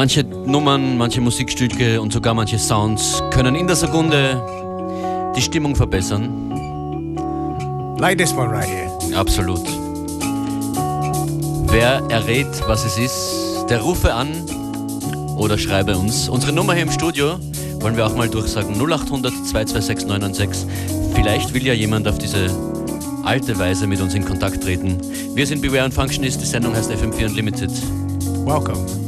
Manche Nummern, manche Musikstücke und sogar manche Sounds können in der Sekunde die Stimmung verbessern. Like this one right here. Absolut. Wer errät, was es ist, der rufe an oder schreibe uns. Unsere Nummer hier im Studio wollen wir auch mal durchsagen. 0800 226 996. Vielleicht will ja jemand auf diese alte Weise mit uns in Kontakt treten. Wir sind Beware and Functionist, die Sendung heißt FM4 Unlimited. Welcome.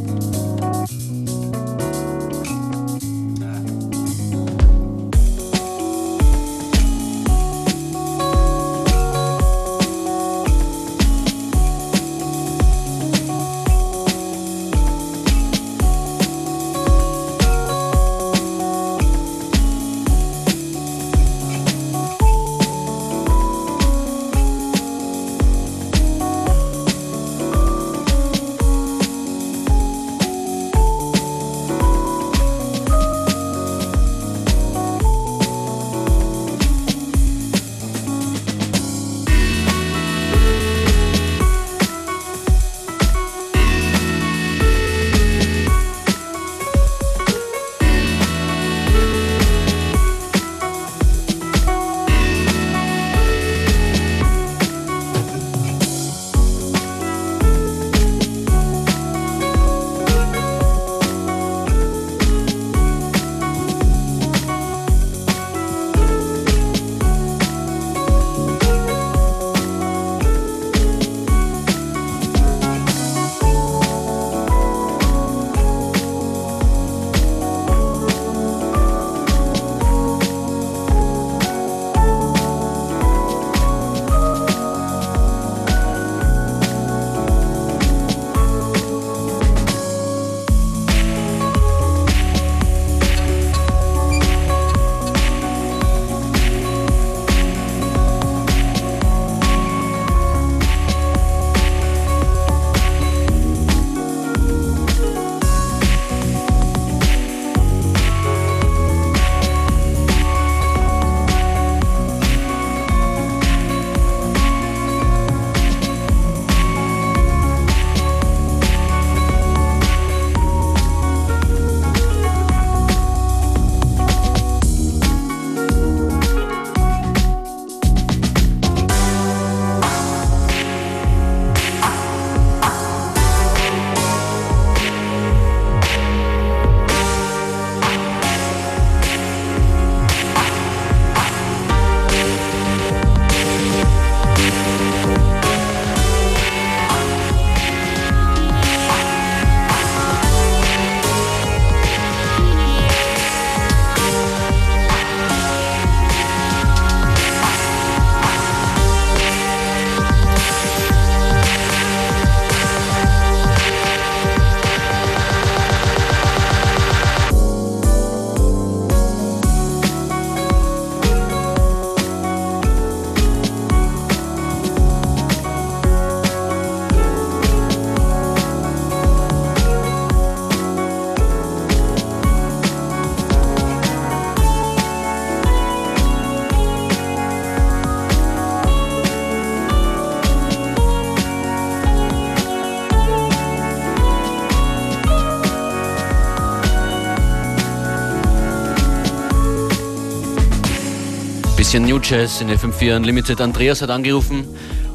Jazz in FM4 Unlimited. Andreas hat angerufen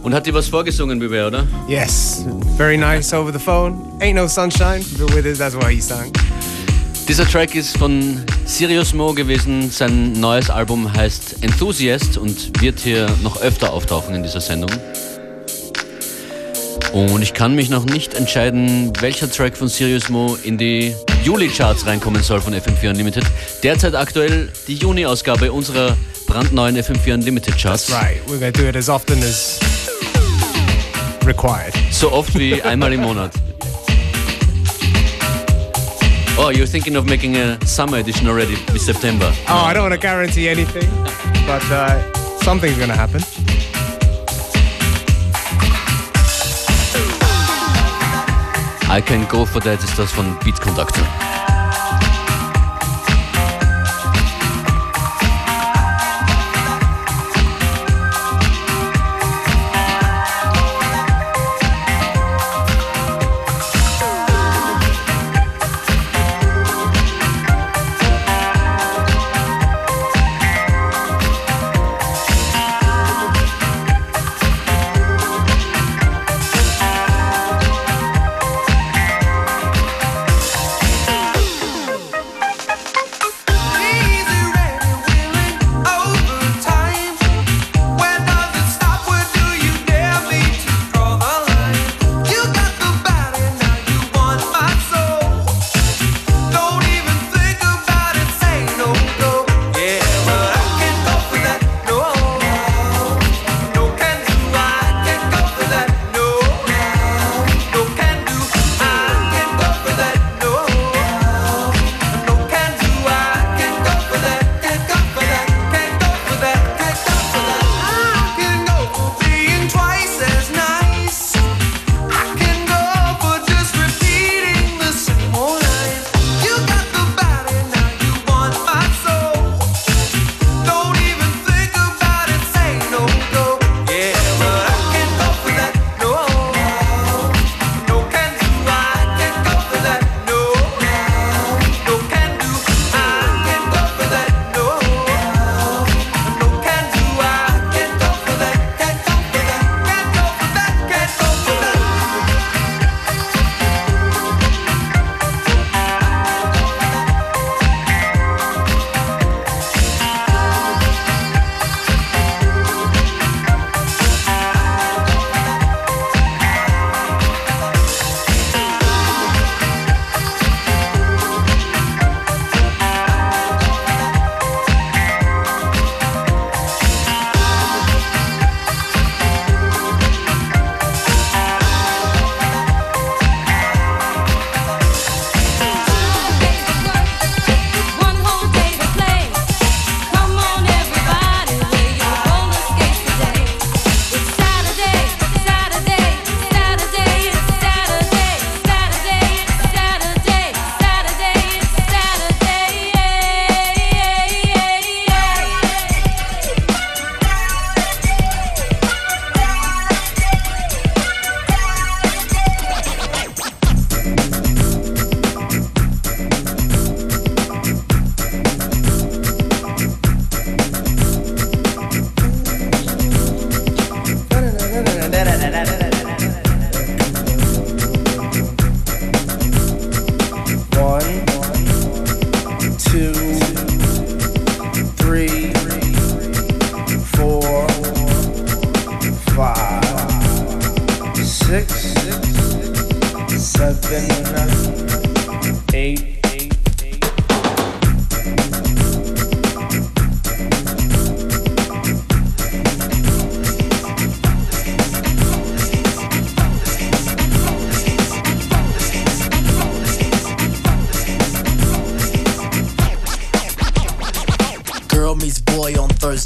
und hat dir was vorgesungen, wir, oder? Yes, very nice over the phone. Ain't no sunshine, but with it, that's why he sang. Dieser Track ist von Sirius Mo gewesen. Sein neues Album heißt Enthusiast und wird hier noch öfter auftauchen in dieser Sendung. Und ich kann mich noch nicht entscheiden, welcher Track von Sirius Mo in die Juli-Charts reinkommen soll von FM4 Unlimited. Derzeit aktuell die Juni-Ausgabe unserer brandneuen FM4 Unlimited Charts. That's right. We're going to do it as often as required. So oft wie einmal im Monat. Oh, you're thinking of making a summer edition already with September? Oh, I don't want to guarantee anything, but uh, something's going to happen. I Can Go For That ist das von Beat Conductor.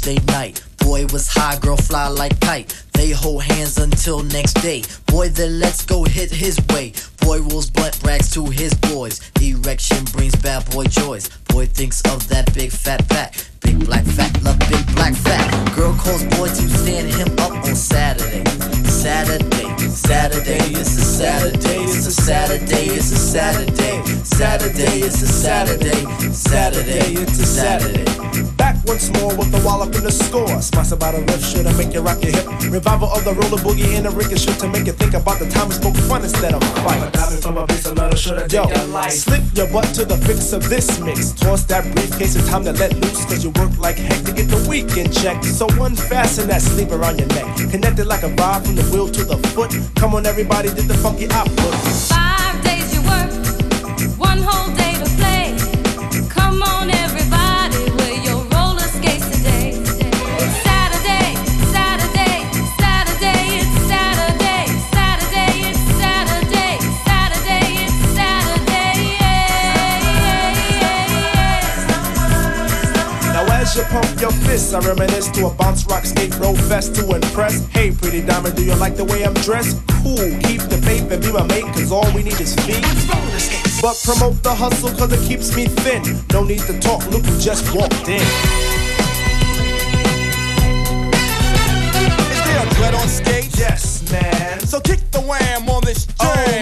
Thursday night. Boy was high, girl fly like kite. They hold hands until next day. Boy, then let's go hit his way. Boy rolls blunt brags to his boys. Erection brings bad boy joys. Boy thinks of that big fat back. Big black fat, love big black fat. Girl calls boy to stand him up on Saturday. Saturday, Saturday, it's a Saturday, it's a Saturday, it's a Saturday. Saturday, it's a Saturday, Saturday, it's a Saturday. Back once more with the wallop in the score. Spice about a riff should I make you rock your hip. Revival of the roller boogie and a ricochet to make you think about the time we spoke fun instead of fight. from a piece of metal, should I Yo, take your life? slip your butt to the fix of this mix. Toss that briefcase, it's time to let loose. Cause you work like heck to get the weekend check. So unfasten that sleeve around your neck. Connected like a vibe from the wheel to the foot. Come on, everybody, did the funky output. Five days you work, one whole day You pump your fists, I reminisce to a bounce rock skate roll fest to impress. Hey, pretty diamond, do you like the way I'm dressed? Cool, keep the faith and be my mate, cause all we need is feet. But promote the hustle cause it keeps me thin. No need to talk, look just walked in. Is there a dread on stage? Yes, man. So kick the wham on this jam. Oh,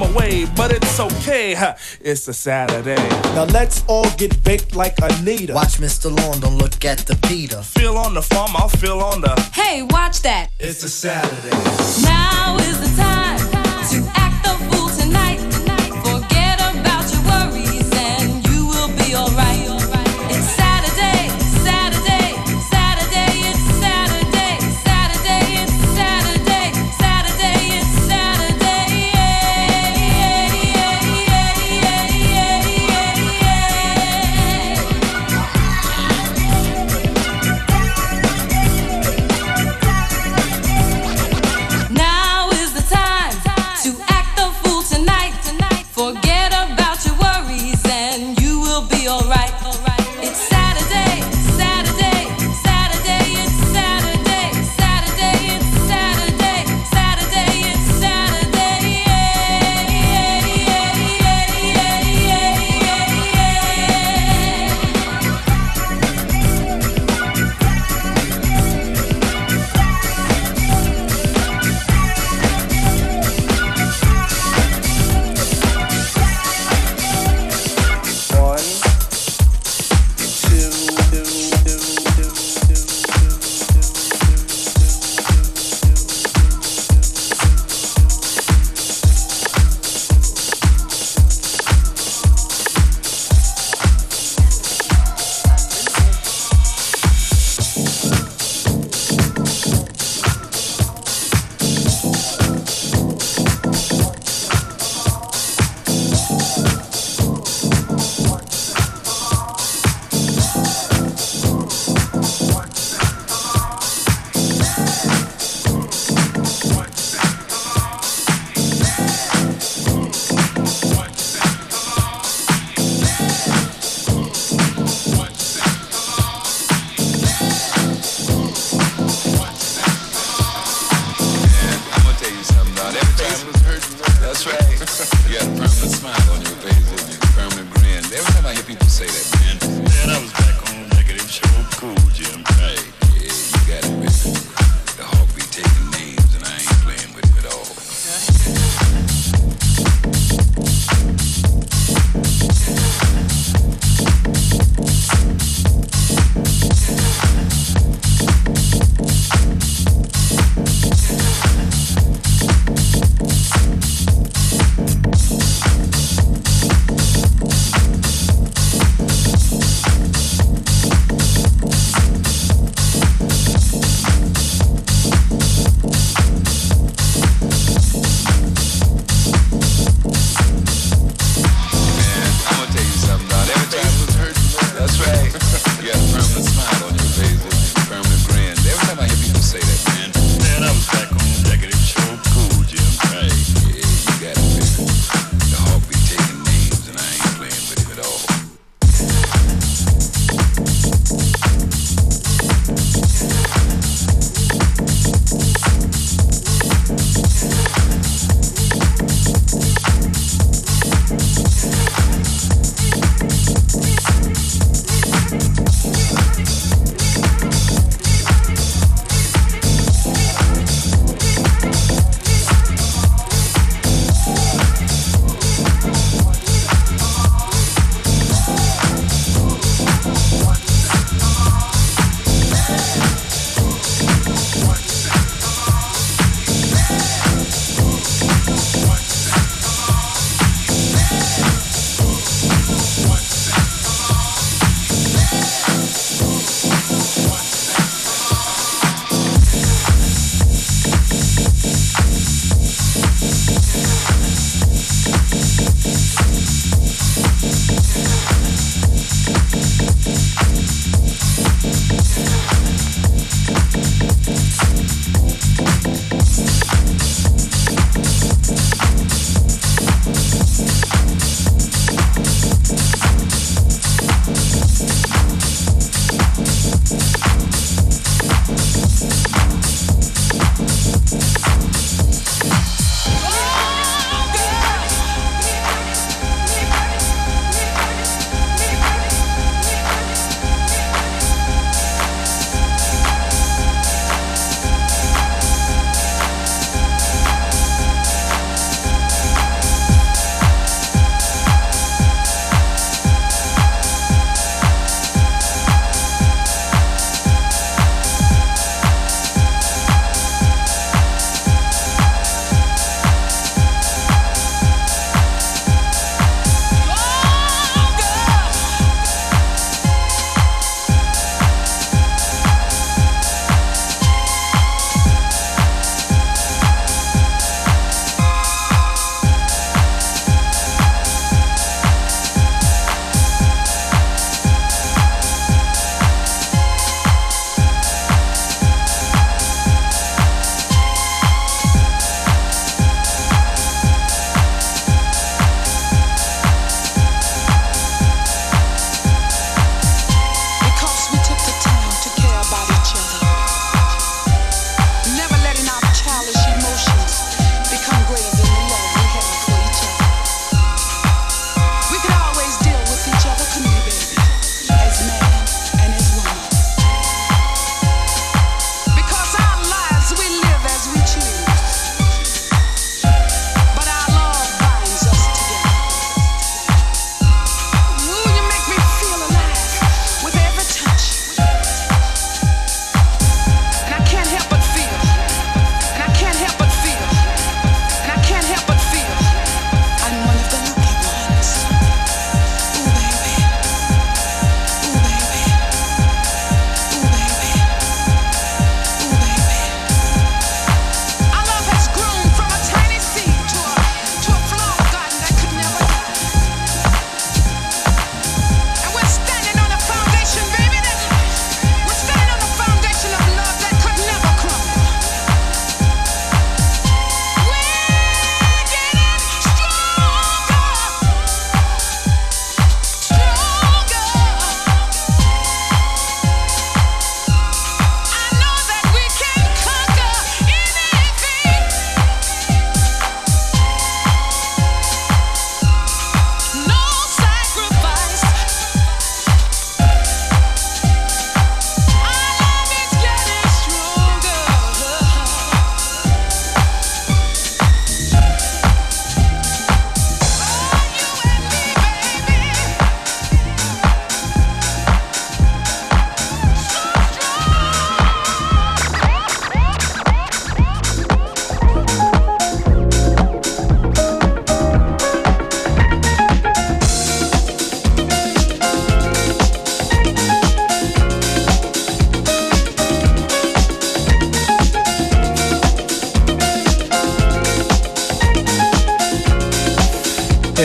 away, but it's okay. ha, It's a Saturday. Now let's all get baked like Anita. Watch Mr. Lawn, don't look at the Peter. Feel on the farm, I'll feel on the. Hey, watch that. It's a Saturday. Now is the time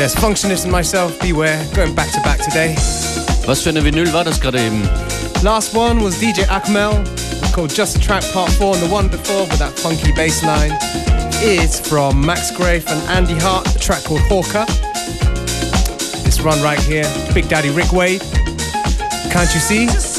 Yes, Functionist and myself, beware, going back to back today. Was für eine Vinyl war das gerade eben? Last one was DJ Aakmael, called Just a Track Part 4, and the one before with that funky bass line is from Max Graef and Andy Hart, the track called Hawker. This run right here, Big Daddy Rick Wade. Can't you see?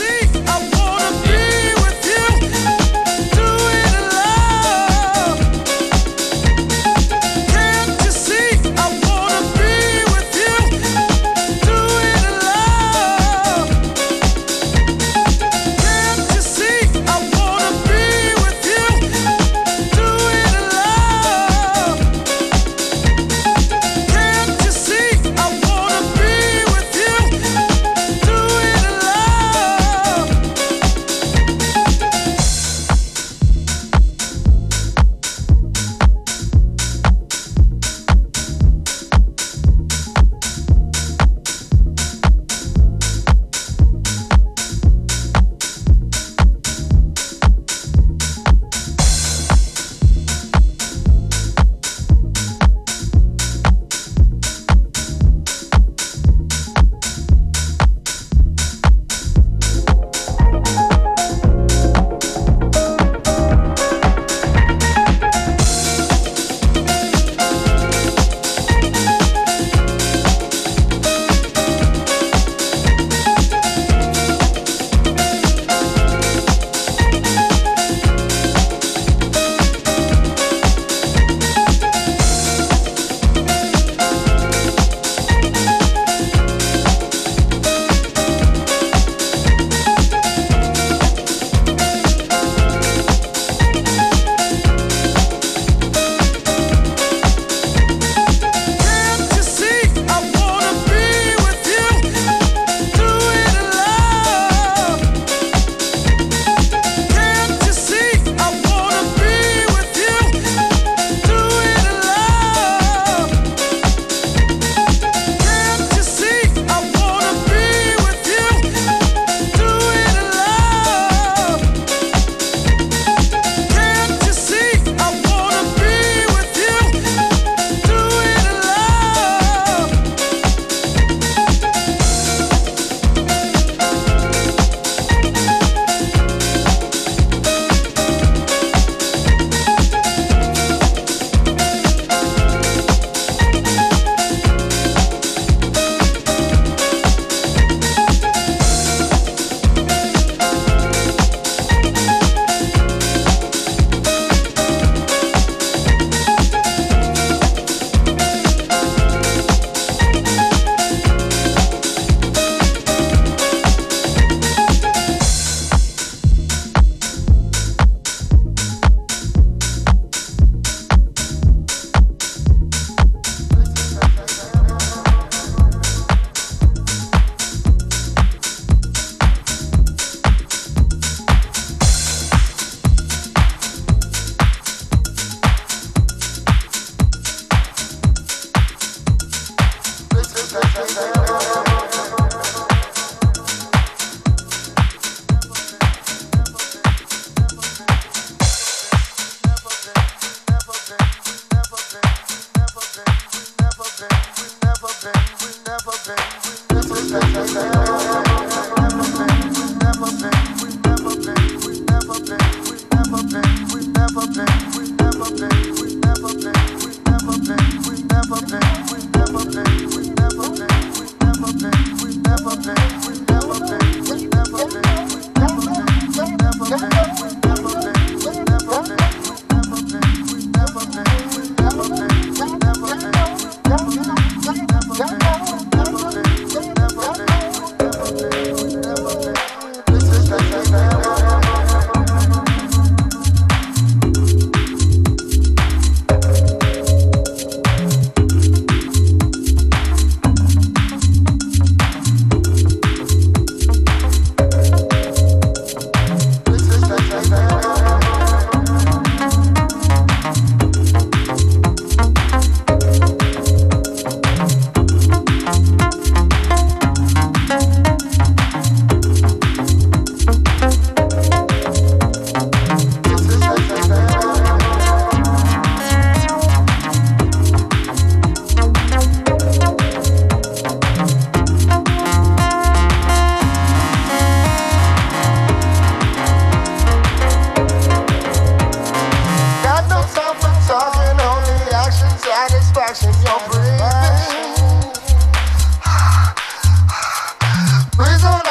Please don't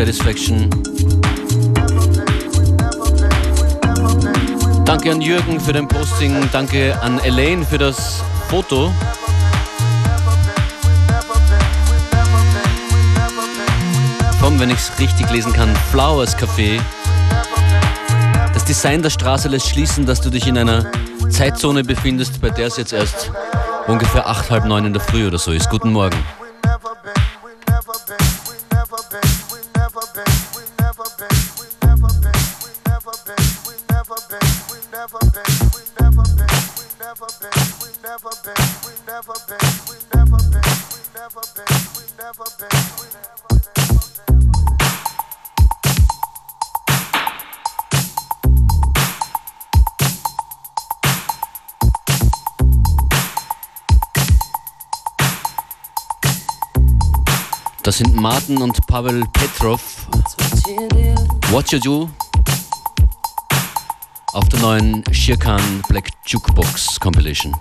Satisfaction. Danke an Jürgen für dein Posting, danke an Elaine für das Foto. Vom, wenn ich es richtig lesen kann, Flowers Café. Das Design der Straße lässt schließen, dass du dich in einer Zeitzone befindest, bei der es jetzt erst ungefähr acht, halb neun in der Früh oder so ist. Guten Morgen. sind Martin und Pavel Petrov. What You Do auf der neuen Shirkan Black Jukebox Compilation.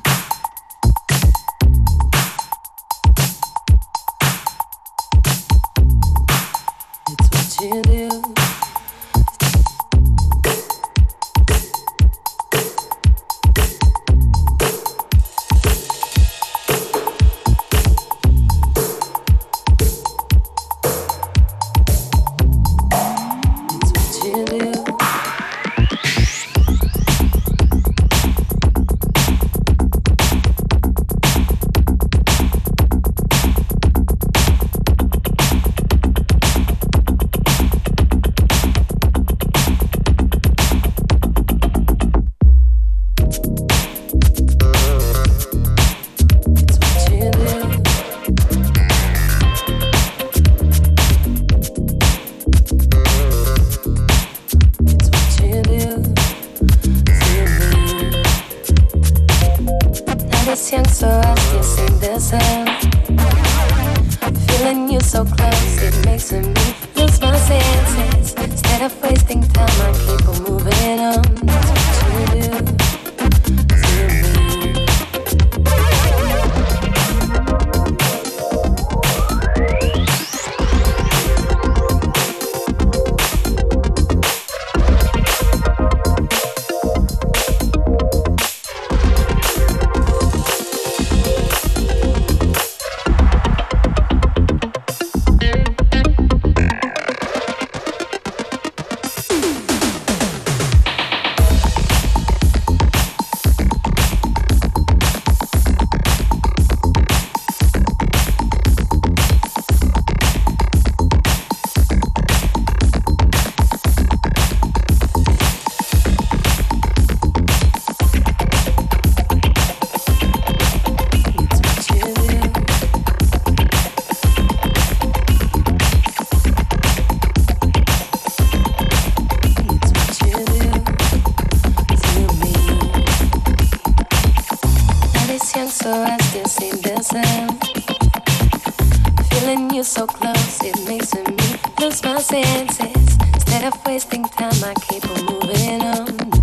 Feeling you so close, it makes me lose my senses. Instead of wasting time, I keep on moving on.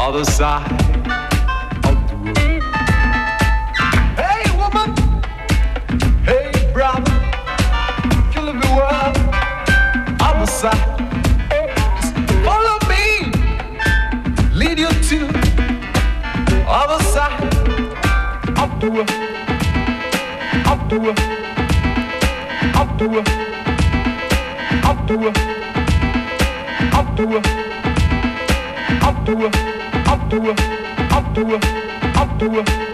Other side of the world. Hey, woman. Hey, brother. You the world. Other side. Follow me. Lead you to other side of the world. Of the world. Of the world. Of the world. Of the world. Of the world up to her, up to her, up to her.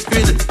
Sacred, seen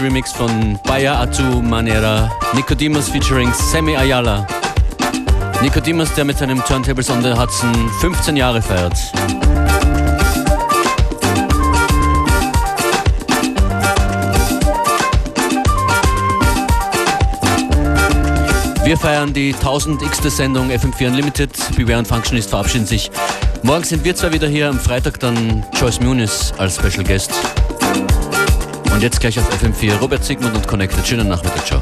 Remix von Baya Atu Manera, Nicodemus featuring Sammy Ayala. Nicodemus, der mit seinem Turntables on the Hudson 15 Jahre feiert. Wir feiern die 1000x. Sendung FM4 Unlimited. Beware und Functionist verabschieden sich. Morgen sind wir zwar wieder hier, am Freitag dann Joyce Muniz als Special Guest. Und jetzt gleich auf FM4 Robert Sigmund und Connected. Schönen Nachmittag, ciao.